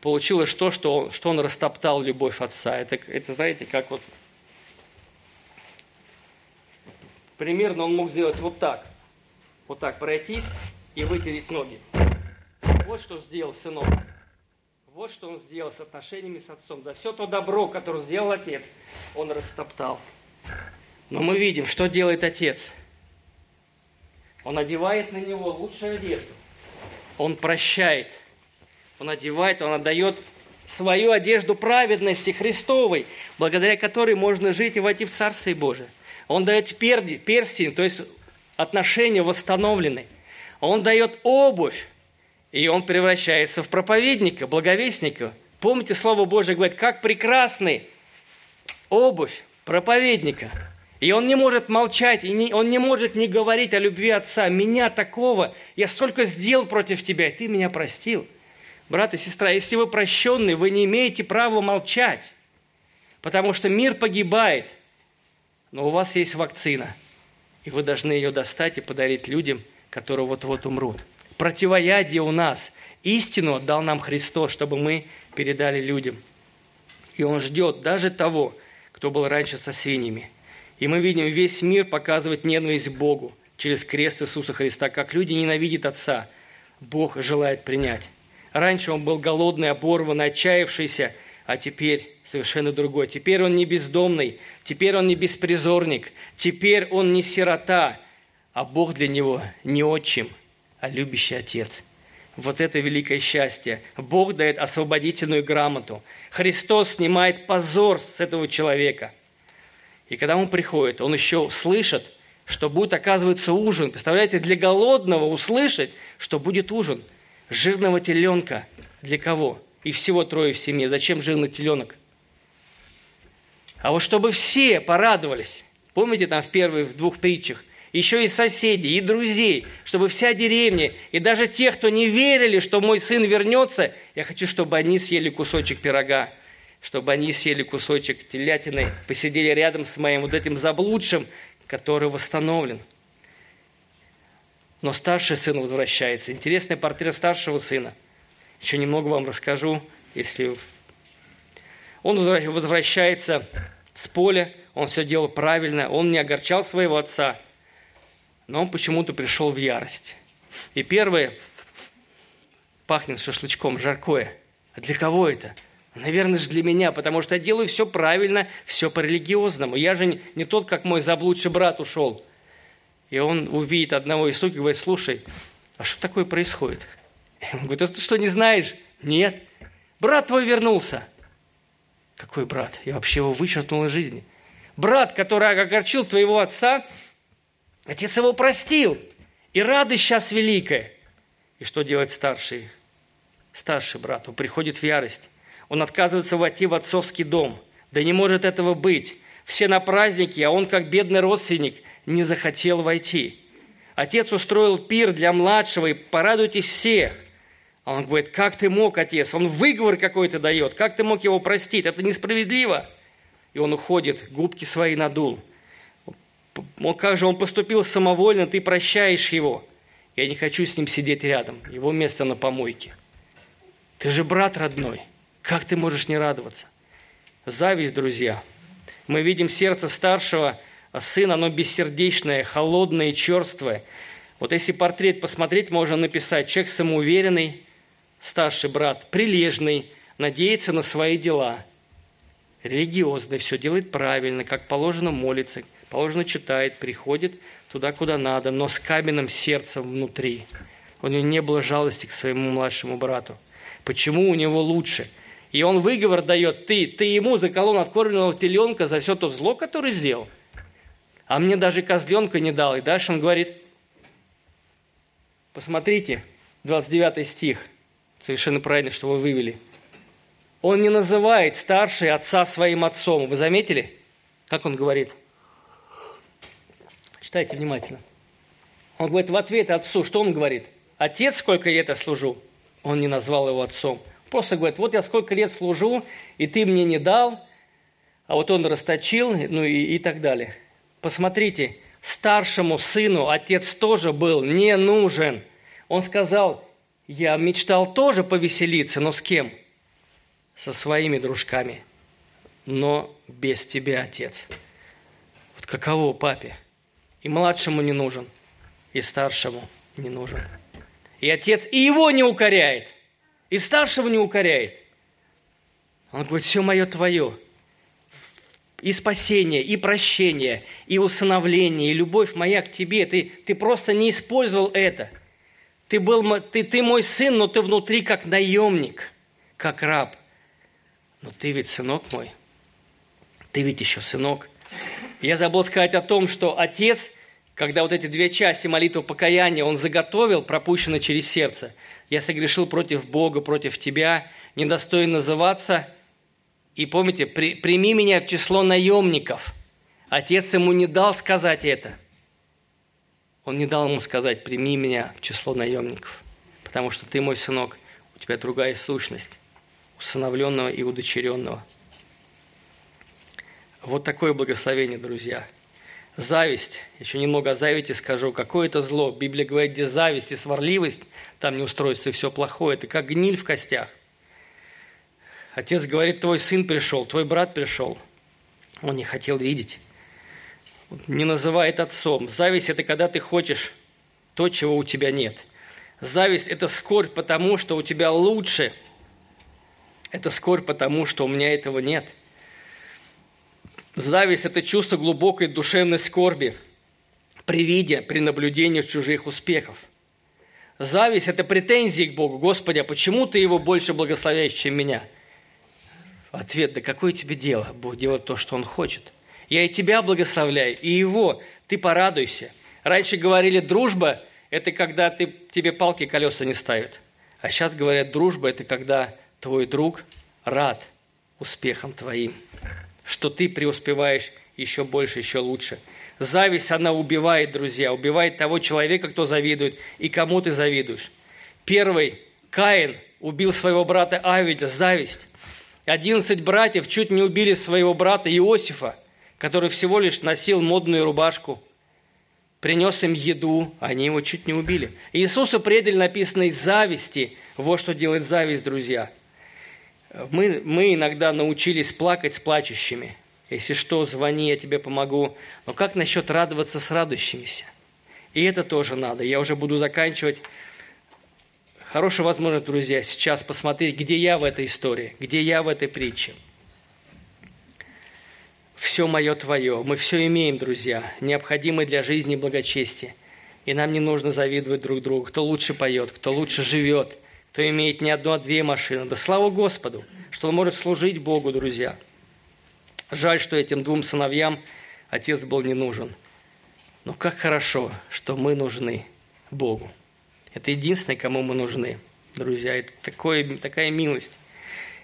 [SPEAKER 1] получилось то, что он, что он растоптал любовь отца. Это, это, знаете, как вот... Примерно он мог сделать вот так – вот так пройтись и вытереть ноги. Вот что сделал сынок. Вот что он сделал с отношениями с отцом. За все то добро, которое сделал отец, он растоптал. Но мы видим, что делает отец. Он одевает на него лучшую одежду. Он прощает. Он одевает, он отдает свою одежду праведности Христовой, благодаря которой можно жить и войти в Царствие Божие. Он дает перди, перстень, то есть отношения восстановлены. Он дает обувь, и он превращается в проповедника, благовестника. Помните, Слово Божье говорит, как прекрасны обувь проповедника. И он не может молчать, и не, он не может не говорить о любви Отца. Меня такого, я столько сделал против тебя, и ты меня простил. Брат и сестра, если вы прощенный, вы не имеете права молчать, потому что мир погибает, но у вас есть вакцина, и вы должны ее достать и подарить людям, которые вот-вот умрут. Противоядие у нас. Истину отдал нам Христос, чтобы мы передали людям. И Он ждет даже того, кто был раньше со свиньями. И мы видим, весь мир показывает ненависть к Богу через крест Иисуса Христа, как люди ненавидят Отца. Бог желает принять. Раньше он был голодный, оборванный, отчаявшийся, а теперь совершенно другой. Теперь он не бездомный, теперь он не беспризорник, теперь он не сирота, а Бог для него не отчим, а любящий отец. Вот это великое счастье. Бог дает освободительную грамоту. Христос снимает позор с этого человека. И когда он приходит, он еще слышит, что будет, оказывается, ужин. Представляете, для голодного услышать, что будет ужин. Жирного теленка. Для кого? И всего трое в семье. Зачем жирный теленок? А вот чтобы все порадовались. Помните там в первых, в двух притчах? Еще и соседей, и друзей, чтобы вся деревня, и даже те, кто не верили, что мой сын вернется, я хочу, чтобы они съели кусочек пирога, чтобы они съели кусочек телятины, посидели рядом с моим вот этим заблудшим, который восстановлен. Но старший сын возвращается. Интересный портрет старшего сына. Еще немного вам расскажу, если... Он возвращается с поля, он все делал правильно, он не огорчал своего отца – но он почему-то пришел в ярость. И первое, пахнет шашлычком, жаркое. А для кого это? Наверное же для меня, потому что я делаю все правильно, все по-религиозному. Я же не, тот, как мой заблудший брат ушел. И он увидит одного из сук и говорит, слушай, а что такое происходит? Он говорит, а ты что, не знаешь? Нет. Брат твой вернулся. Какой брат? Я вообще его вычеркнул из жизни. Брат, который огорчил твоего отца, Отец его простил. И радость сейчас великая. И что делает старший? Старший брат. Он приходит в ярость. Он отказывается войти в отцовский дом. Да не может этого быть. Все на празднике, а он, как бедный родственник, не захотел войти. Отец устроил пир для младшего, и порадуйтесь все. А он говорит, как ты мог, отец? Он выговор какой-то дает. Как ты мог его простить? Это несправедливо. И он уходит, губки свои надул он, как же он поступил самовольно, ты прощаешь его. Я не хочу с ним сидеть рядом, его место на помойке. Ты же брат родной, как ты можешь не радоваться? Зависть, друзья. Мы видим сердце старшего сына, оно бессердечное, холодное черствое. Вот если портрет посмотреть, можно написать, человек самоуверенный, старший брат, прилежный, надеется на свои дела, религиозный, все делает правильно, как положено молится – положено читает, приходит туда, куда надо, но с каменным сердцем внутри. У него не было жалости к своему младшему брату. Почему у него лучше? И он выговор дает, ты, ты ему заколол откормленного теленка за все то зло, которое сделал. А мне даже козленка не дал. И дальше он говорит, посмотрите, 29 стих, совершенно правильно, что вы вывели. Он не называет старший отца своим отцом. Вы заметили, как он говорит – Читайте внимательно. Он говорит в ответ отцу, что он говорит? Отец, сколько я служу? Он не назвал его отцом. Просто говорит, вот я сколько лет служу, и ты мне не дал, а вот он расточил, ну и, и так далее. Посмотрите, старшему сыну отец тоже был не нужен. Он сказал, я мечтал тоже повеселиться, но с кем? Со своими дружками, но без тебя, отец. Вот каково папе? И младшему не нужен, и старшему не нужен. И отец и его не укоряет, и старшего не укоряет. Он говорит, все мое твое. И спасение, и прощение, и усыновление, и любовь моя к тебе. Ты, ты просто не использовал это. Ты, был, ты, ты мой сын, но ты внутри как наемник, как раб. Но ты ведь сынок мой. Ты ведь еще сынок. Я забыл сказать о том, что отец когда вот эти две части молитвы покаяния он заготовил, пропущено через сердце. Я согрешил против Бога, против тебя, недостоин называться. И помните, при, прими меня в число наемников. Отец ему не дал сказать это. Он не дал ему сказать, прими меня в число наемников. Потому что ты мой сынок, у тебя другая сущность, усыновленного и удочеренного. Вот такое благословение, друзья – Зависть. Еще немного о зависти скажу. Какое это зло? Библия говорит, где зависть и сварливость, там не устройство и все плохое. Это как гниль в костях. Отец говорит, твой сын пришел, твой брат пришел. Он не хотел видеть. Не называет отцом. Зависть – это когда ты хочешь то, чего у тебя нет. Зависть – это скорбь потому, что у тебя лучше. Это скорбь потому, что у меня этого нет – Зависть – это чувство глубокой душевной скорби при виде, при наблюдении чужих успехов. Зависть – это претензии к Богу. Господи, а почему ты его больше благословяешь, чем меня? Ответ – да какое тебе дело? Бог делает то, что Он хочет. Я и тебя благословляю, и его. Ты порадуйся. Раньше говорили, дружба – это когда ты, тебе палки колеса не ставят. А сейчас говорят, дружба – это когда твой друг рад успехам твоим что ты преуспеваешь еще больше, еще лучше. Зависть, она убивает, друзья, убивает того человека, кто завидует, и кому ты завидуешь. Первый, Каин убил своего брата Авеля, зависть. Одиннадцать братьев чуть не убили своего брата Иосифа, который всего лишь носил модную рубашку, принес им еду, они его чуть не убили. Иисуса предали написано зависти. Вот что делает зависть, друзья – мы, мы иногда научились плакать с плачущими. Если что, звони, я тебе помогу. Но как насчет радоваться с радующимися? И это тоже надо. Я уже буду заканчивать. Хорошая возможность, друзья, сейчас посмотреть, где я в этой истории, где я в этой притче. Все мое твое. Мы все имеем, друзья, необходимое для жизни и благочестия. И нам не нужно завидовать друг другу, кто лучше поет, кто лучше живет – кто имеет не одну, а две машины. Да слава Господу, что он может служить Богу, друзья. Жаль, что этим двум сыновьям отец был не нужен. Но как хорошо, что мы нужны Богу. Это единственное, кому мы нужны, друзья. Это такое, такая милость.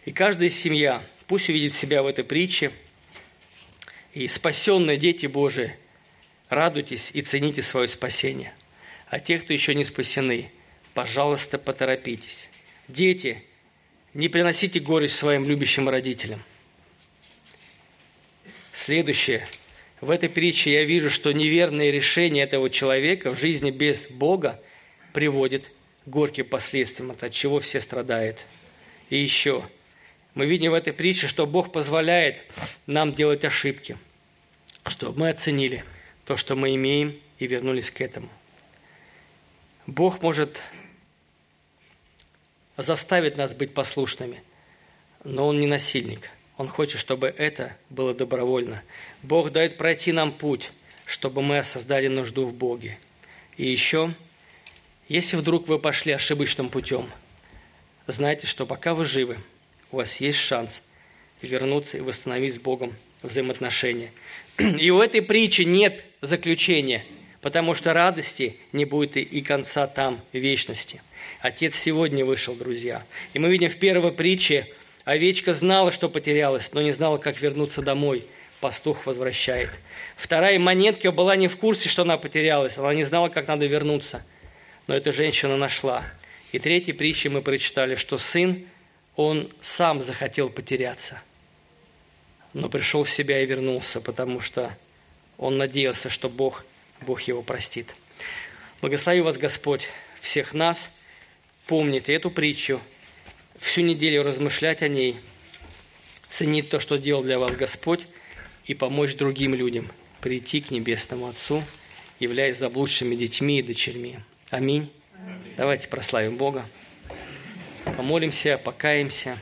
[SPEAKER 1] И каждая семья пусть увидит себя в этой притче. И спасенные дети Божии, радуйтесь и цените свое спасение. А те, кто еще не спасены – пожалуйста, поторопитесь. Дети, не приносите горечь своим любящим родителям. Следующее. В этой притче я вижу, что неверное решение этого человека в жизни без Бога приводит к горьким последствиям, от чего все страдают. И еще. Мы видим в этой притче, что Бог позволяет нам делать ошибки, чтобы мы оценили то, что мы имеем, и вернулись к этому. Бог может заставит нас быть послушными. Но Он не насильник. Он хочет, чтобы это было добровольно. Бог дает пройти нам путь, чтобы мы создали нужду в Боге. И еще, если вдруг вы пошли ошибочным путем, знайте, что пока вы живы, у вас есть шанс вернуться и восстановить с Богом взаимоотношения. И у этой притчи нет заключения, потому что радости не будет и конца там, вечности – Отец сегодня вышел, друзья. И мы видим в первой притче, овечка знала, что потерялась, но не знала, как вернуться домой. Пастух возвращает. Вторая монетка была не в курсе, что она потерялась. Она не знала, как надо вернуться. Но эта женщина нашла. И третьей притче мы прочитали, что сын, он сам захотел потеряться. Но пришел в себя и вернулся, потому что он надеялся, что Бог, Бог его простит. Благослови вас, Господь, всех нас – помнить эту притчу, всю неделю размышлять о ней, ценить то, что делал для вас Господь, и помочь другим людям прийти к Небесному Отцу, являясь заблудшими детьми и дочерьми. Аминь. Аминь. Давайте прославим Бога, помолимся, покаемся.